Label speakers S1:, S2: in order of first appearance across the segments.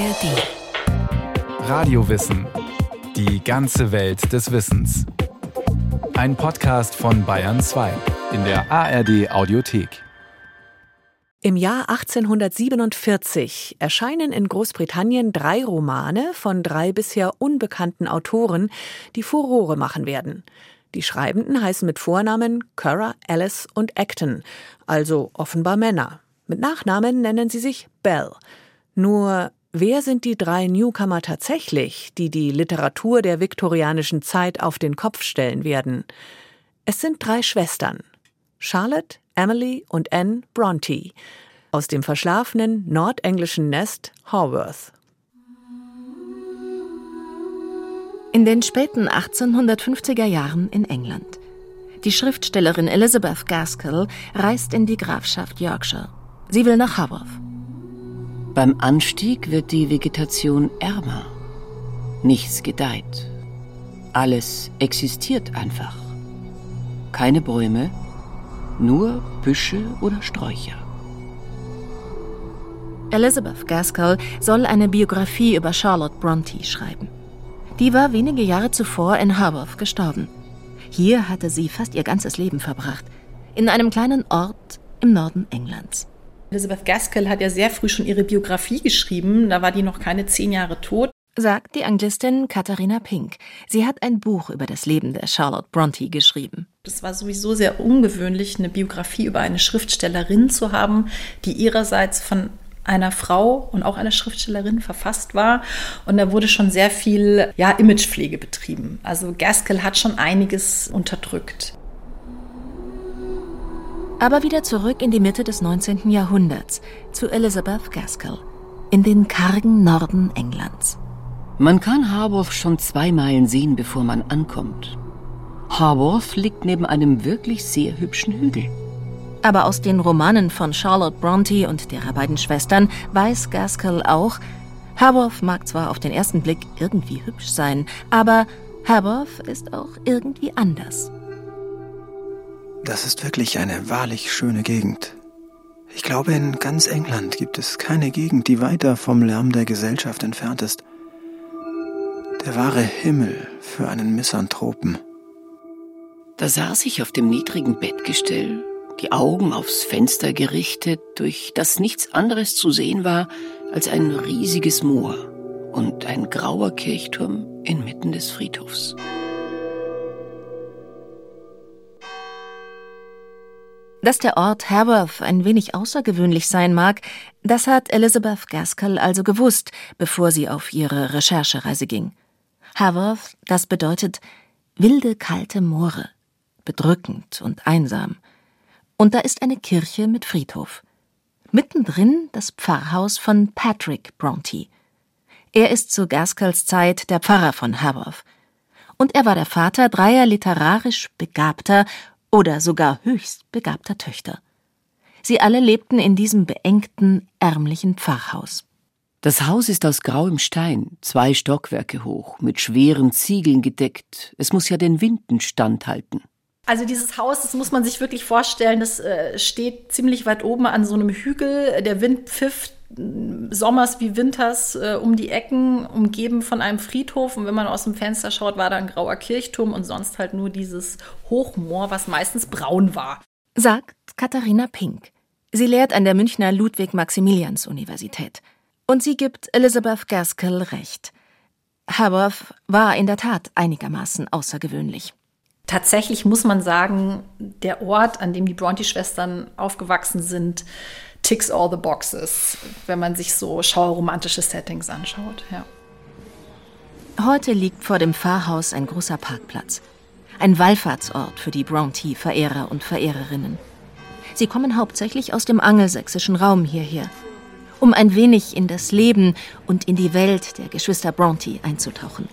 S1: ARD.
S2: Radiowissen. Die ganze Welt des Wissens. Ein Podcast von Bayern 2 in der ARD Audiothek.
S1: Im Jahr 1847 erscheinen in Großbritannien drei Romane von drei bisher unbekannten Autoren, die Furore machen werden. Die Schreibenden heißen mit Vornamen Currer, Alice und Acton, also offenbar Männer. Mit Nachnamen nennen sie sich Bell. Nur wer sind die drei Newcomer tatsächlich, die die Literatur der viktorianischen Zeit auf den Kopf stellen werden? Es sind drei Schwestern. Charlotte, Emily und Anne Bronte aus dem verschlafenen nordenglischen Nest Haworth.
S3: In den späten 1850er Jahren in England. Die Schriftstellerin Elizabeth Gaskell reist in die Grafschaft Yorkshire. Sie will nach Haworth.
S4: Beim Anstieg wird die Vegetation ärmer. Nichts gedeiht. Alles existiert einfach. Keine Bäume, nur Büsche oder Sträucher.
S3: Elizabeth Gaskell soll eine Biografie über Charlotte Bronte schreiben. Die war wenige Jahre zuvor in Haworth gestorben. Hier hatte sie fast ihr ganzes Leben verbracht, in einem kleinen Ort im Norden Englands.
S5: Elizabeth Gaskell hat ja sehr früh schon ihre Biografie geschrieben, da war die noch keine zehn Jahre tot.
S3: Sagt die Anglistin Katharina Pink. Sie hat ein Buch über das Leben der Charlotte Bronte geschrieben.
S5: Es war sowieso sehr ungewöhnlich, eine Biografie über eine Schriftstellerin zu haben, die ihrerseits von einer Frau und auch einer Schriftstellerin verfasst war. Und da wurde schon sehr viel ja, Imagepflege betrieben. Also Gaskell hat schon einiges unterdrückt.
S3: Aber wieder zurück in die Mitte des 19. Jahrhunderts, zu Elizabeth Gaskell, in den kargen Norden Englands.
S4: Man kann Haworth schon zwei Meilen sehen, bevor man ankommt. Haworth liegt neben einem wirklich sehr hübschen Hügel.
S3: Aber aus den Romanen von Charlotte Bronte und derer beiden Schwestern weiß Gaskell auch, Haworth mag zwar auf den ersten Blick irgendwie hübsch sein, aber Haworth ist auch irgendwie anders.
S6: Das ist wirklich eine wahrlich schöne Gegend. Ich glaube, in ganz England gibt es keine Gegend, die weiter vom Lärm der Gesellschaft entfernt ist. Der wahre Himmel für einen Misanthropen.
S4: Da saß ich auf dem niedrigen Bettgestell, die Augen aufs Fenster gerichtet, durch das nichts anderes zu sehen war als ein riesiges Moor und ein grauer Kirchturm inmitten des Friedhofs.
S3: Dass der Ort Haworth ein wenig außergewöhnlich sein mag, das hat Elizabeth Gaskell also gewusst, bevor sie auf ihre Recherchereise ging. Haworth, das bedeutet wilde, kalte Moore, bedrückend und einsam. Und da ist eine Kirche mit Friedhof. Mittendrin das Pfarrhaus von Patrick Bronte. Er ist zu Gaskells Zeit der Pfarrer von Haworth. Und er war der Vater dreier literarisch begabter oder sogar höchst begabter Töchter. Sie alle lebten in diesem beengten, ärmlichen Pfarrhaus.
S4: Das Haus ist aus grauem Stein, zwei Stockwerke hoch, mit schweren Ziegeln gedeckt. Es muss ja den Winden standhalten.
S5: Also dieses Haus, das muss man sich wirklich vorstellen, das äh, steht ziemlich weit oben an so einem Hügel. Der Wind pfifft sommers wie winters äh, um die Ecken, umgeben von einem Friedhof. Und wenn man aus dem Fenster schaut, war da ein grauer Kirchturm und sonst halt nur dieses Hochmoor, was meistens braun war.
S3: Sagt Katharina Pink. Sie lehrt an der Münchner Ludwig-Maximilians-Universität. Und sie gibt Elizabeth Gaskell recht. Haworth war in der Tat einigermaßen außergewöhnlich.
S5: Tatsächlich muss man sagen, der Ort, an dem die Bronte-Schwestern aufgewachsen sind, ticks all the boxes, wenn man sich so schauerromantische Settings anschaut. Ja.
S3: Heute liegt vor dem Pfarrhaus ein großer Parkplatz. Ein Wallfahrtsort für die Bronte-Verehrer und Verehrerinnen. Sie kommen hauptsächlich aus dem angelsächsischen Raum hierher um ein wenig in das Leben und in die Welt der Geschwister Bronte einzutauchen.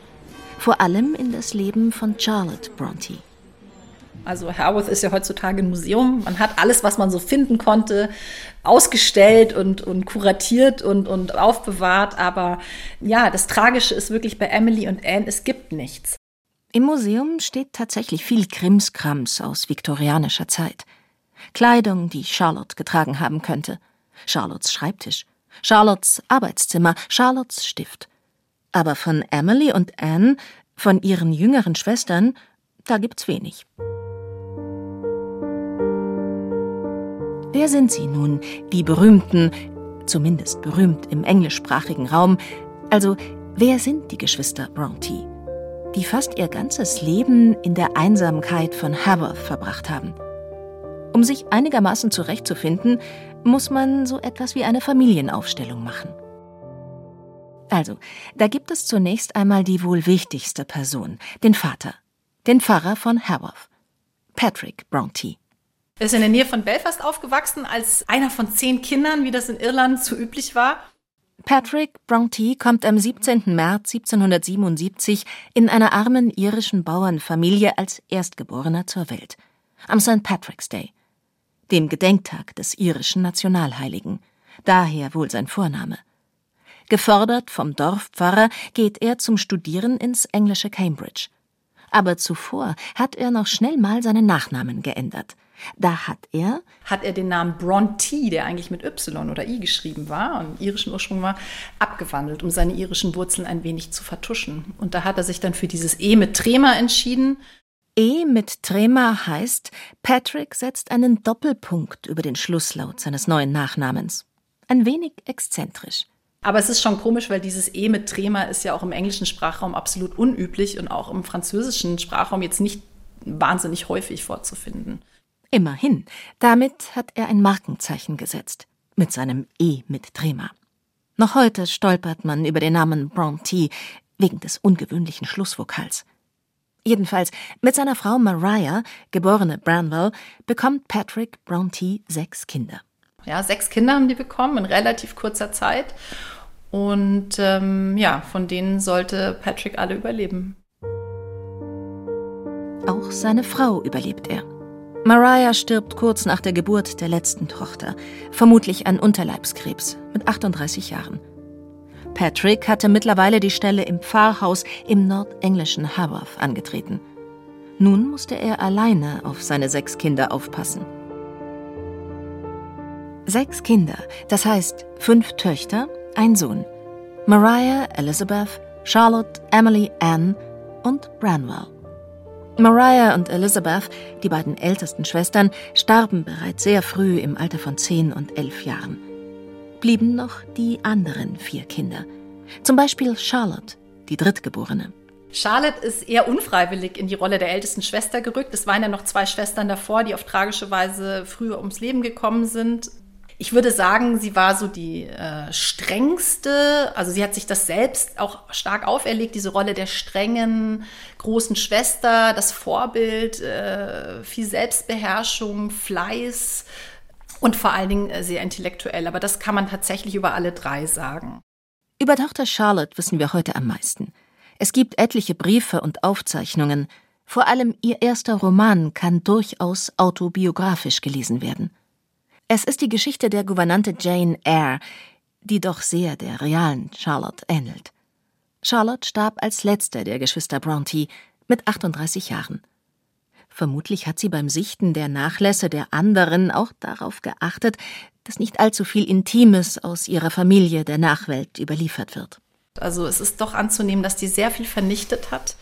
S3: Vor allem in das Leben von Charlotte Bronte.
S5: Also Haworth ist ja heutzutage ein Museum. Man hat alles, was man so finden konnte, ausgestellt und, und kuratiert und, und aufbewahrt. Aber ja, das Tragische ist wirklich bei Emily und Anne, es gibt nichts.
S3: Im Museum steht tatsächlich viel Krimskrams aus viktorianischer Zeit. Kleidung, die Charlotte getragen haben könnte. Charlottes Schreibtisch Charlottes Arbeitszimmer, Charlottes Stift. Aber von Emily und Anne, von ihren jüngeren Schwestern, da gibt's wenig. Wer sind sie nun, die berühmten, zumindest berühmt im englischsprachigen Raum, also wer sind die Geschwister Bronte, die fast ihr ganzes Leben in der Einsamkeit von Haworth verbracht haben? Um sich einigermaßen zurechtzufinden, muss man so etwas wie eine Familienaufstellung machen. Also, da gibt es zunächst einmal die wohl wichtigste Person, den Vater, den Pfarrer von Haworth, Patrick Bronte.
S5: Er ist in der Nähe von Belfast aufgewachsen, als einer von zehn Kindern, wie das in Irland so üblich war.
S3: Patrick Bronte kommt am 17. März 1777 in einer armen irischen Bauernfamilie als Erstgeborener zur Welt. Am St. Patrick's Day, dem Gedenktag des irischen Nationalheiligen. Daher wohl sein Vorname. Gefördert vom Dorfpfarrer geht er zum Studieren ins englische Cambridge. Aber zuvor hat er noch schnell mal seinen Nachnamen geändert. Da hat er.
S5: Hat er den Namen Bronte, der eigentlich mit Y oder I geschrieben war und irischen Ursprung war, abgewandelt, um seine irischen Wurzeln ein wenig zu vertuschen. Und da hat er sich dann für dieses E mit Trema entschieden.
S3: E mit Trema heißt, Patrick setzt einen Doppelpunkt über den Schlusslaut seines neuen Nachnamens. Ein wenig exzentrisch.
S5: Aber es ist schon komisch, weil dieses E mit Trema ist ja auch im englischen Sprachraum absolut unüblich und auch im französischen Sprachraum jetzt nicht wahnsinnig häufig vorzufinden.
S3: Immerhin, damit hat er ein Markenzeichen gesetzt, mit seinem E mit Trema. Noch heute stolpert man über den Namen Bronte wegen des ungewöhnlichen Schlussvokals. Jedenfalls, mit seiner Frau Mariah, geborene Branwell, bekommt Patrick Bronte sechs Kinder.
S5: Ja, sechs Kinder haben die bekommen in relativ kurzer Zeit. Und ähm, ja, von denen sollte Patrick alle überleben.
S3: Auch seine Frau überlebt er. Mariah stirbt kurz nach der Geburt der letzten Tochter, vermutlich an Unterleibskrebs, mit 38 Jahren. Patrick hatte mittlerweile die Stelle im Pfarrhaus im nordenglischen Haworth angetreten. Nun musste er alleine auf seine sechs Kinder aufpassen. Sechs Kinder, das heißt fünf Töchter, ein Sohn. Mariah, Elizabeth, Charlotte, Emily, Anne und Branwell. Mariah und Elizabeth, die beiden ältesten Schwestern, starben bereits sehr früh im Alter von zehn und elf Jahren. Blieben noch die anderen vier Kinder. Zum Beispiel Charlotte, die Drittgeborene.
S5: Charlotte ist eher unfreiwillig in die Rolle der ältesten Schwester gerückt. Es waren ja noch zwei Schwestern davor, die auf tragische Weise früher ums Leben gekommen sind. Ich würde sagen, sie war so die äh, strengste, also sie hat sich das selbst auch stark auferlegt, diese Rolle der strengen großen Schwester, das Vorbild, äh, viel Selbstbeherrschung, Fleiß und vor allen Dingen äh, sehr intellektuell. Aber das kann man tatsächlich über alle drei sagen.
S3: Über Tochter Charlotte wissen wir heute am meisten. Es gibt etliche Briefe und Aufzeichnungen. Vor allem ihr erster Roman kann durchaus autobiografisch gelesen werden. Es ist die Geschichte der Gouvernante Jane Eyre, die doch sehr der realen Charlotte ähnelt. Charlotte starb als letzte der Geschwister Bronte mit 38 Jahren. Vermutlich hat sie beim Sichten der Nachlässe der anderen auch darauf geachtet, dass nicht allzu viel Intimes aus ihrer Familie der Nachwelt überliefert wird.
S5: Also es ist doch anzunehmen, dass die sehr viel vernichtet hat.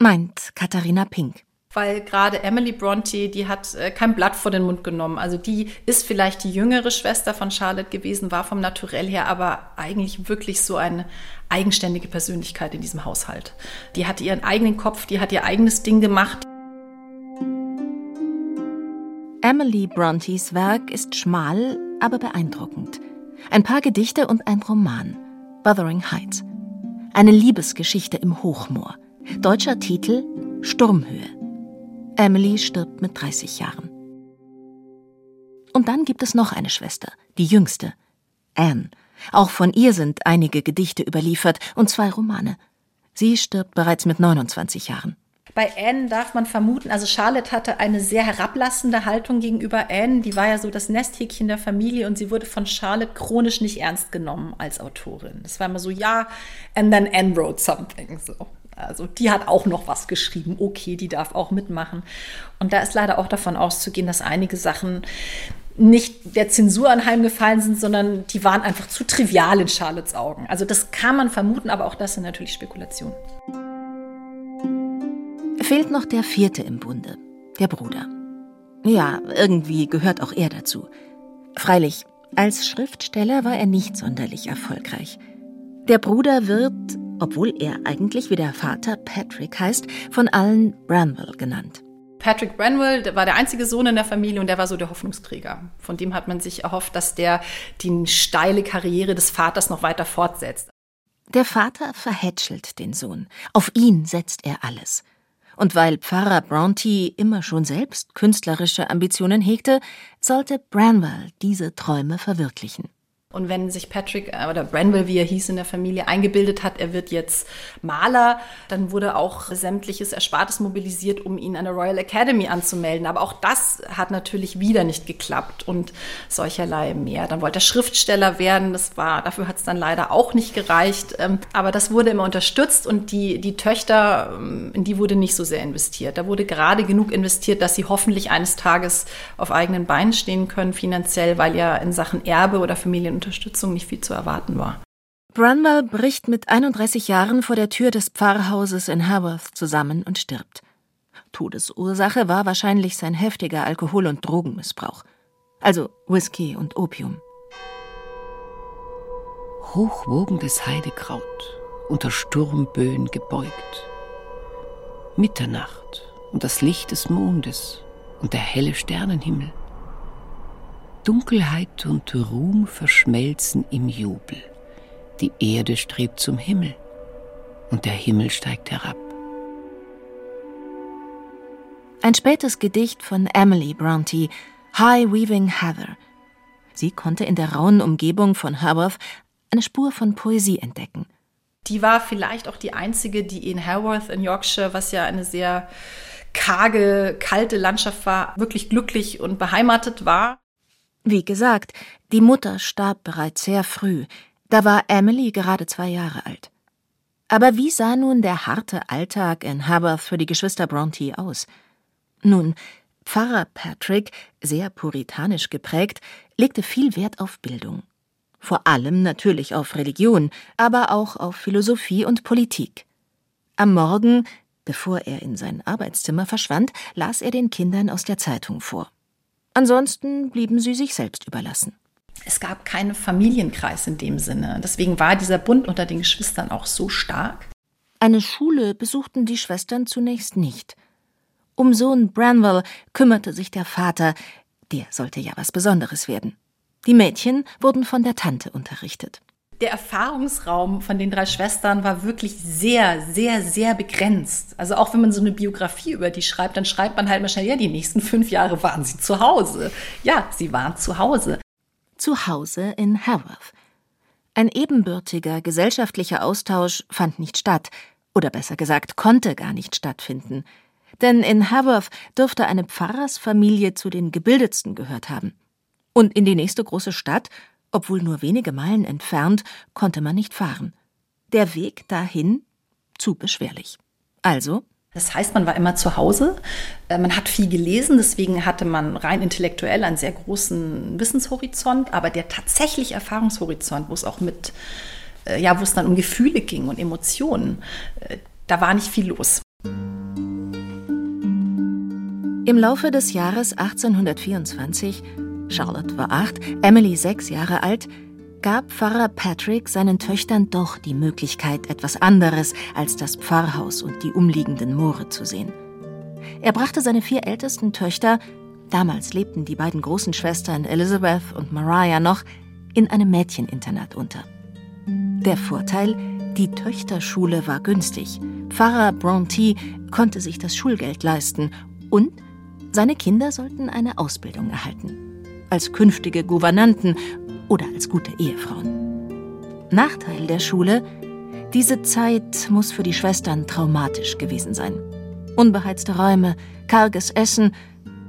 S3: Meint Katharina Pink
S5: weil gerade Emily Bronte, die hat äh, kein Blatt vor den Mund genommen. Also die ist vielleicht die jüngere Schwester von Charlotte gewesen, war vom Naturell her aber eigentlich wirklich so eine eigenständige Persönlichkeit in diesem Haushalt. Die hatte ihren eigenen Kopf, die hat ihr eigenes Ding gemacht.
S3: Emily Brontes Werk ist schmal, aber beeindruckend. Ein paar Gedichte und ein Roman, Wuthering Heights. Eine Liebesgeschichte im Hochmoor. Deutscher Titel Sturmhöhe. Emily stirbt mit 30 Jahren. Und dann gibt es noch eine Schwester, die jüngste, Anne. Auch von ihr sind einige Gedichte überliefert und zwei Romane. Sie stirbt bereits mit 29 Jahren.
S5: Bei Anne darf man vermuten, also Charlotte hatte eine sehr herablassende Haltung gegenüber Anne. Die war ja so das Nesthäkchen der Familie und sie wurde von Charlotte chronisch nicht ernst genommen als Autorin. Es war immer so, ja, and then Anne wrote something, so. Also die hat auch noch was geschrieben. Okay, die darf auch mitmachen. Und da ist leider auch davon auszugehen, dass einige Sachen nicht der Zensur anheimgefallen sind, sondern die waren einfach zu trivial in Charlottes Augen. Also das kann man vermuten, aber auch das sind natürlich Spekulationen.
S3: Fehlt noch der vierte im Bunde, der Bruder. Ja, irgendwie gehört auch er dazu. Freilich, als Schriftsteller war er nicht sonderlich erfolgreich. Der Bruder wird, obwohl er eigentlich wie der Vater Patrick heißt, von allen Branwell genannt.
S5: Patrick Branwell war der einzige Sohn in der Familie und der war so der Hoffnungsträger. Von dem hat man sich erhofft, dass der die steile Karriere des Vaters noch weiter fortsetzt.
S3: Der Vater verhätschelt den Sohn. Auf ihn setzt er alles. Und weil Pfarrer Bronte immer schon selbst künstlerische Ambitionen hegte, sollte Branwell diese Träume verwirklichen.
S5: Und wenn sich Patrick äh, oder Branwell, wie er hieß in der Familie, eingebildet hat, er wird jetzt Maler, dann wurde auch sämtliches Erspartes mobilisiert, um ihn an der Royal Academy anzumelden. Aber auch das hat natürlich wieder nicht geklappt und solcherlei mehr. Dann wollte er Schriftsteller werden, das war, dafür hat es dann leider auch nicht gereicht. Ähm, aber das wurde immer unterstützt und die, die Töchter, ähm, in die wurde nicht so sehr investiert. Da wurde gerade genug investiert, dass sie hoffentlich eines Tages auf eigenen Beinen stehen können, finanziell, weil ja in Sachen Erbe oder Familien Unterstützung nicht viel zu erwarten war.
S3: Branwell bricht mit 31 Jahren vor der Tür des Pfarrhauses in Haworth zusammen und stirbt. Todesursache war wahrscheinlich sein heftiger Alkohol- und Drogenmissbrauch. Also Whisky und Opium.
S4: Hochwogendes Heidekraut, unter Sturmböen gebeugt. Mitternacht und das Licht des Mondes und der helle Sternenhimmel. Dunkelheit und Ruhm verschmelzen im Jubel. Die Erde strebt zum Himmel und der Himmel steigt herab.
S3: Ein spätes Gedicht von Emily Bronte, High Weaving Heather. Sie konnte in der rauen Umgebung von Haworth eine Spur von Poesie entdecken.
S5: Die war vielleicht auch die einzige, die in Haworth in Yorkshire, was ja eine sehr karge, kalte Landschaft war, wirklich glücklich und beheimatet war.
S3: Wie gesagt, die Mutter starb bereits sehr früh, da war Emily gerade zwei Jahre alt. Aber wie sah nun der harte Alltag in Haworth für die Geschwister Bronte aus? Nun, Pfarrer Patrick, sehr puritanisch geprägt, legte viel Wert auf Bildung. Vor allem natürlich auf Religion, aber auch auf Philosophie und Politik. Am Morgen, bevor er in sein Arbeitszimmer verschwand, las er den Kindern aus der Zeitung vor. Ansonsten blieben sie sich selbst überlassen.
S5: Es gab keinen Familienkreis in dem Sinne. Deswegen war dieser Bund unter den Geschwistern auch so stark.
S3: Eine Schule besuchten die Schwestern zunächst nicht. Um Sohn Branwell kümmerte sich der Vater, der sollte ja was Besonderes werden. Die Mädchen wurden von der Tante unterrichtet
S5: der Erfahrungsraum von den drei Schwestern war wirklich sehr, sehr, sehr begrenzt. Also auch wenn man so eine Biografie über die schreibt, dann schreibt man halt mal schnell, ja, die nächsten fünf Jahre waren sie zu Hause. Ja, sie waren zu Hause.
S3: Zu Hause in Haworth. Ein ebenbürtiger gesellschaftlicher Austausch fand nicht statt, oder besser gesagt, konnte gar nicht stattfinden. Denn in Haworth dürfte eine Pfarrersfamilie zu den gebildetsten gehört haben. Und in die nächste große Stadt obwohl nur wenige Meilen entfernt, konnte man nicht fahren. Der Weg dahin zu beschwerlich. Also
S5: das heißt, man war immer zu Hause, äh, man hat viel gelesen, deswegen hatte man rein intellektuell einen sehr großen Wissenshorizont, aber der tatsächliche Erfahrungshorizont, wo es auch mit, äh, ja, wo es dann um Gefühle ging und Emotionen, äh, da war nicht viel los.
S3: Im Laufe des Jahres 1824 Charlotte war acht, Emily sechs Jahre alt, gab Pfarrer Patrick seinen Töchtern doch die Möglichkeit, etwas anderes als das Pfarrhaus und die umliegenden Moore zu sehen. Er brachte seine vier ältesten Töchter, damals lebten die beiden großen Schwestern Elizabeth und Mariah noch, in einem Mädcheninternat unter. Der Vorteil, die Töchterschule war günstig. Pfarrer Bronte konnte sich das Schulgeld leisten und seine Kinder sollten eine Ausbildung erhalten als künftige Gouvernanten oder als gute Ehefrauen. Nachteil der Schule, diese Zeit muss für die Schwestern traumatisch gewesen sein. Unbeheizte Räume, karges Essen,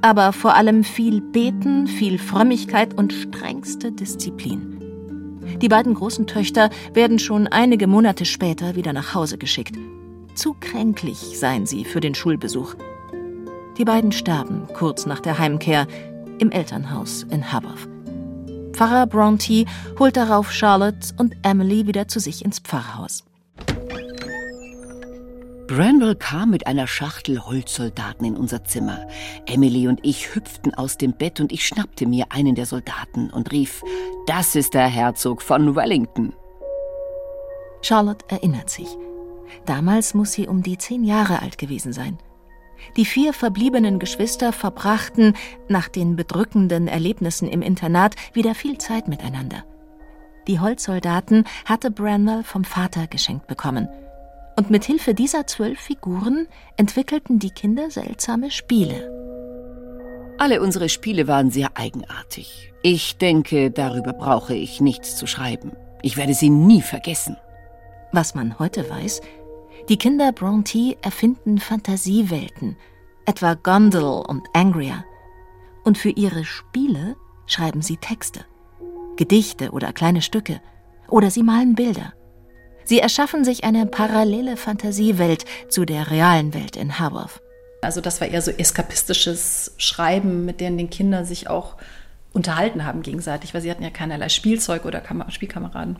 S3: aber vor allem viel Beten, viel Frömmigkeit und strengste Disziplin. Die beiden großen Töchter werden schon einige Monate später wieder nach Hause geschickt. Zu kränklich seien sie für den Schulbesuch. Die beiden starben kurz nach der Heimkehr, im Elternhaus in Haworth. Pfarrer Bronte holt darauf Charlotte und Emily wieder zu sich ins Pfarrhaus.
S4: Branwell kam mit einer Schachtel Holzsoldaten in unser Zimmer. Emily und ich hüpften aus dem Bett und ich schnappte mir einen der Soldaten und rief: Das ist der Herzog von Wellington.
S3: Charlotte erinnert sich. Damals muss sie um die zehn Jahre alt gewesen sein. Die vier verbliebenen Geschwister verbrachten, nach den bedrückenden Erlebnissen im Internat, wieder viel Zeit miteinander. Die Holzsoldaten hatte Branwell vom Vater geschenkt bekommen. Und mit Hilfe dieser zwölf Figuren entwickelten die Kinder seltsame Spiele.
S4: Alle unsere Spiele waren sehr eigenartig. Ich denke, darüber brauche ich nichts zu schreiben. Ich werde sie nie vergessen.
S3: Was man heute weiß, die Kinder Bronte erfinden Fantasiewelten, etwa Gondel und Angria. Und für ihre Spiele schreiben sie Texte, Gedichte oder kleine Stücke, oder sie malen Bilder. Sie erschaffen sich eine parallele Fantasiewelt zu der realen Welt in Haworth.
S5: Also das war eher so eskapistisches Schreiben, mit denen den Kinder sich auch unterhalten haben gegenseitig, weil sie hatten ja keinerlei Spielzeug oder Kam Spielkameraden.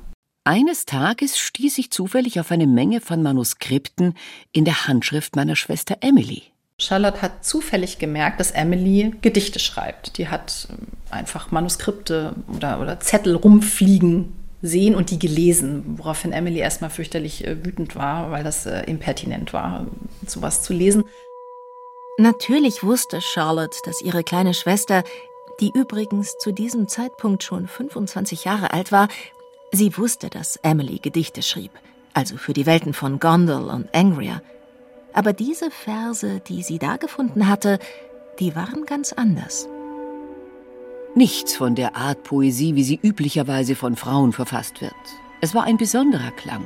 S4: Eines Tages stieß ich zufällig auf eine Menge von Manuskripten in der Handschrift meiner Schwester Emily.
S5: Charlotte hat zufällig gemerkt, dass Emily Gedichte schreibt. Die hat ähm, einfach Manuskripte oder, oder Zettel rumfliegen sehen und die gelesen, woraufhin Emily erstmal fürchterlich äh, wütend war, weil das äh, impertinent war, sowas zu lesen.
S3: Natürlich wusste Charlotte, dass ihre kleine Schwester, die übrigens zu diesem Zeitpunkt schon 25 Jahre alt war, Sie wusste, dass Emily Gedichte schrieb, also für die Welten von Gondel und Angria. Aber diese Verse, die sie da gefunden hatte, die waren ganz anders.
S4: Nichts von der Art Poesie, wie sie üblicherweise von Frauen verfasst wird. Es war ein besonderer Klang,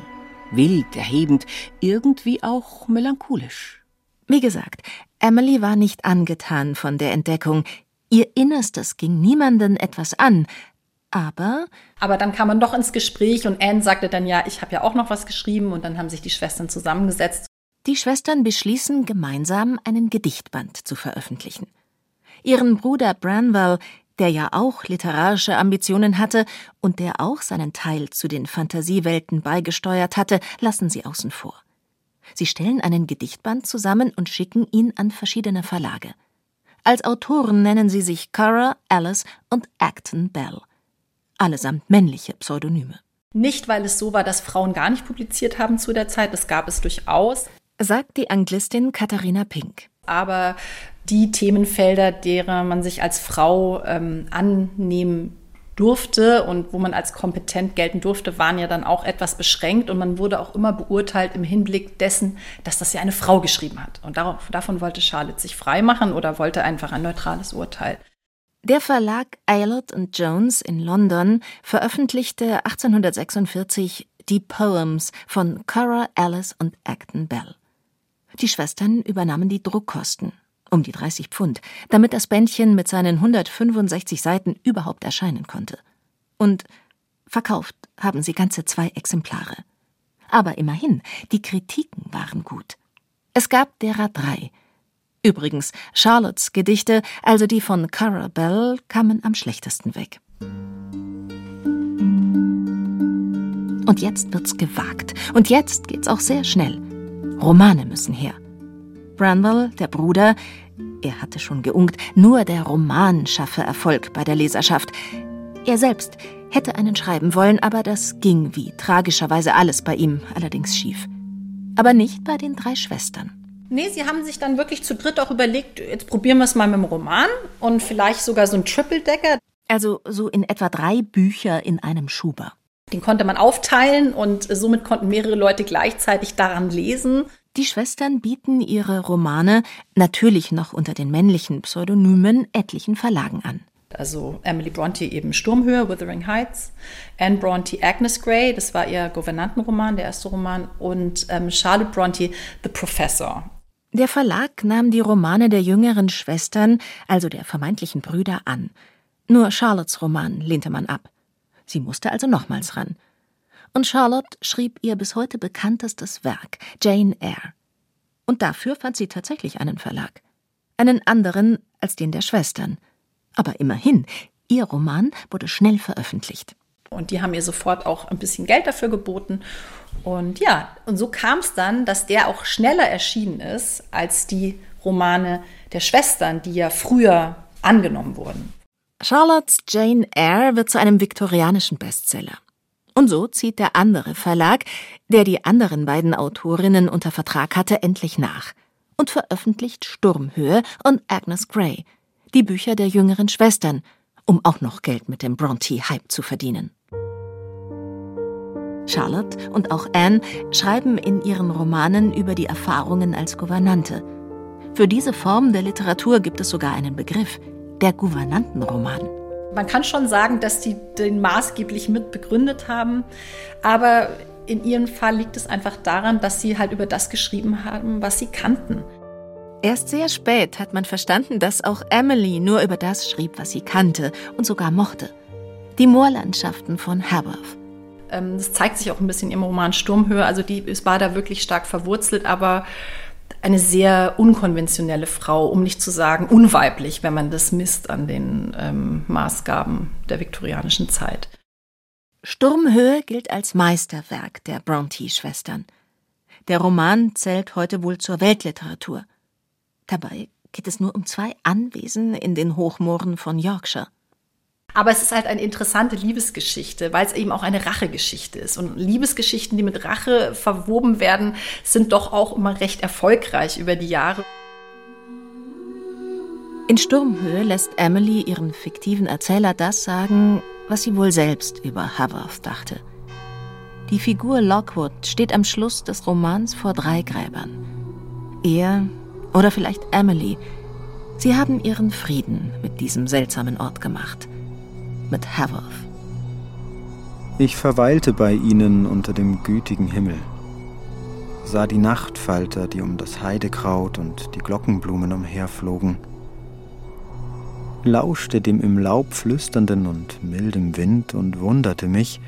S4: wild, erhebend, irgendwie auch melancholisch.
S3: Wie gesagt, Emily war nicht angetan von der Entdeckung. Ihr Innerstes ging niemanden etwas an, aber.
S5: Aber dann kam man doch ins Gespräch und Anne sagte dann ja, ich habe ja auch noch was geschrieben und dann haben sich die Schwestern zusammengesetzt.
S3: Die Schwestern beschließen gemeinsam einen Gedichtband zu veröffentlichen. Ihren Bruder Branwell, der ja auch literarische Ambitionen hatte und der auch seinen Teil zu den Fantasiewelten beigesteuert hatte, lassen sie außen vor. Sie stellen einen Gedichtband zusammen und schicken ihn an verschiedene Verlage. Als Autoren nennen sie sich Cara, Alice und Acton Bell allesamt männliche Pseudonyme.
S5: Nicht, weil es so war, dass Frauen gar nicht publiziert haben zu der Zeit, das gab es durchaus,
S3: sagt die Anglistin Katharina Pink.
S5: Aber die Themenfelder, derer man sich als Frau ähm, annehmen durfte und wo man als kompetent gelten durfte, waren ja dann auch etwas beschränkt und man wurde auch immer beurteilt im Hinblick dessen, dass das ja eine Frau geschrieben hat. Und darauf, davon wollte Charlotte sich freimachen oder wollte einfach ein neutrales Urteil.
S3: Der Verlag Aylott Jones in London veröffentlichte 1846 die Poems von Cora Alice und Acton Bell. Die Schwestern übernahmen die Druckkosten, um die 30 Pfund, damit das Bändchen mit seinen 165 Seiten überhaupt erscheinen konnte. Und verkauft haben sie ganze zwei Exemplare. Aber immerhin, die Kritiken waren gut. Es gab derer drei, Übrigens, Charlottes Gedichte, also die von Cara Bell, kamen am schlechtesten weg. Und jetzt wird's gewagt. Und jetzt geht's auch sehr schnell. Romane müssen her. Branwell, der Bruder, er hatte schon geunkt, nur der Roman schaffe Erfolg bei der Leserschaft. Er selbst hätte einen schreiben wollen, aber das ging wie tragischerweise alles bei ihm allerdings schief. Aber nicht bei den drei Schwestern.
S5: Nee, sie haben sich dann wirklich zu dritt auch überlegt, jetzt probieren wir es mal mit dem Roman und vielleicht sogar so ein Triple-Decker.
S3: Also so in etwa drei Bücher in einem Schuber.
S5: Den konnte man aufteilen und somit konnten mehrere Leute gleichzeitig daran lesen.
S3: Die Schwestern bieten ihre Romane natürlich noch unter den männlichen Pseudonymen etlichen Verlagen an.
S5: Also Emily Bronte eben Sturmhöhe, Wuthering Heights, Anne Bronte Agnes Grey, das war ihr Gouvernantenroman, der erste Roman, und ähm, Charlotte Bronte The Professor.
S3: Der Verlag nahm die Romane der jüngeren Schwestern, also der vermeintlichen Brüder, an. Nur Charlottes Roman lehnte man ab. Sie musste also nochmals ran. Und Charlotte schrieb ihr bis heute bekanntestes Werk, Jane Eyre. Und dafür fand sie tatsächlich einen Verlag. Einen anderen als den der Schwestern. Aber immerhin, ihr Roman wurde schnell veröffentlicht.
S5: Und die haben ihr sofort auch ein bisschen Geld dafür geboten. Und ja, und so kam es dann, dass der auch schneller erschienen ist als die Romane der Schwestern, die ja früher angenommen wurden.
S3: Charlottes Jane Eyre wird zu einem viktorianischen Bestseller. Und so zieht der andere Verlag, der die anderen beiden Autorinnen unter Vertrag hatte, endlich nach und veröffentlicht Sturmhöhe und Agnes Grey, die Bücher der jüngeren Schwestern, um auch noch Geld mit dem Bronte-Hype zu verdienen. Charlotte und auch Anne schreiben in ihren Romanen über die Erfahrungen als Gouvernante. Für diese Form der Literatur gibt es sogar einen Begriff, der Gouvernantenroman.
S5: Man kann schon sagen, dass sie den maßgeblich mit begründet haben, aber in ihrem Fall liegt es einfach daran, dass sie halt über das geschrieben haben, was sie kannten.
S3: Erst sehr spät hat man verstanden, dass auch Emily nur über das schrieb, was sie kannte und sogar mochte. Die Moorlandschaften von Haworth.
S5: Ähm, das zeigt sich auch ein bisschen im Roman Sturmhöhe. Also die es war da wirklich stark verwurzelt, aber eine sehr unkonventionelle Frau, um nicht zu sagen unweiblich, wenn man das misst an den ähm, Maßgaben der viktorianischen Zeit.
S3: Sturmhöhe gilt als Meisterwerk der Bronte-Schwestern. Der Roman zählt heute wohl zur Weltliteratur. Dabei geht es nur um zwei Anwesen in den Hochmooren von Yorkshire.
S5: Aber es ist halt eine interessante Liebesgeschichte, weil es eben auch eine Rachegeschichte ist. Und Liebesgeschichten, die mit Rache verwoben werden, sind doch auch immer recht erfolgreich über die Jahre.
S3: In Sturmhöhe lässt Emily ihren fiktiven Erzähler das sagen, was sie wohl selbst über Haworth dachte. Die Figur Lockwood steht am Schluss des Romans vor drei Gräbern. Er oder vielleicht Emily, sie haben ihren Frieden mit diesem seltsamen Ort gemacht mit Haworth.
S6: Ich verweilte bei ihnen unter dem gütigen Himmel, sah die Nachtfalter, die um das Heidekraut und die Glockenblumen umherflogen, lauschte dem im Laub flüsternden und mildem Wind und wunderte mich,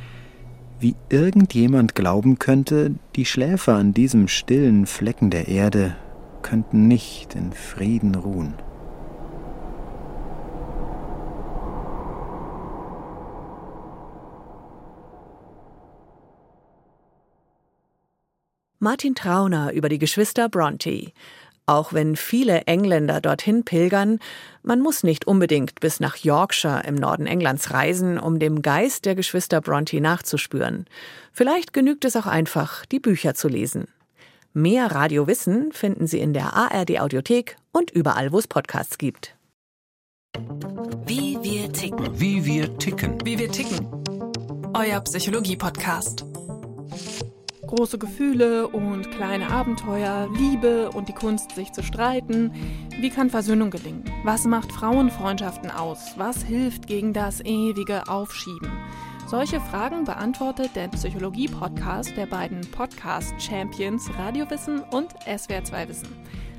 S6: wie irgendjemand glauben könnte, die Schläfer an diesem stillen Flecken der Erde könnten nicht in Frieden ruhen.
S1: Martin Trauner über die Geschwister Bronte. Auch wenn viele Engländer dorthin pilgern, man muss nicht unbedingt bis nach Yorkshire im Norden Englands reisen, um dem Geist der Geschwister Bronte nachzuspüren. Vielleicht genügt es auch einfach, die Bücher zu lesen. Mehr Radiowissen finden Sie in der ARD Audiothek und überall, wo es Podcasts gibt.
S7: Wie wir ticken.
S2: Wie wir ticken.
S7: Wie wir ticken. Euer Psychologie-Podcast
S8: große Gefühle und kleine Abenteuer, Liebe und die Kunst, sich zu streiten. Wie kann Versöhnung gelingen? Was macht Frauenfreundschaften aus? Was hilft gegen das ewige Aufschieben? Solche Fragen beantwortet der Psychologie-Podcast der beiden Podcast-Champions Radiowissen und SWR2 Wissen.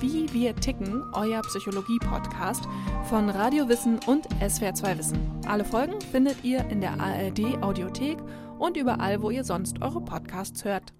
S8: Wie wir ticken, euer Psychologie-Podcast von Radio Wissen und SWR2 Wissen. Alle Folgen findet ihr in der ARD Audiothek und überall, wo ihr sonst eure Podcasts hört.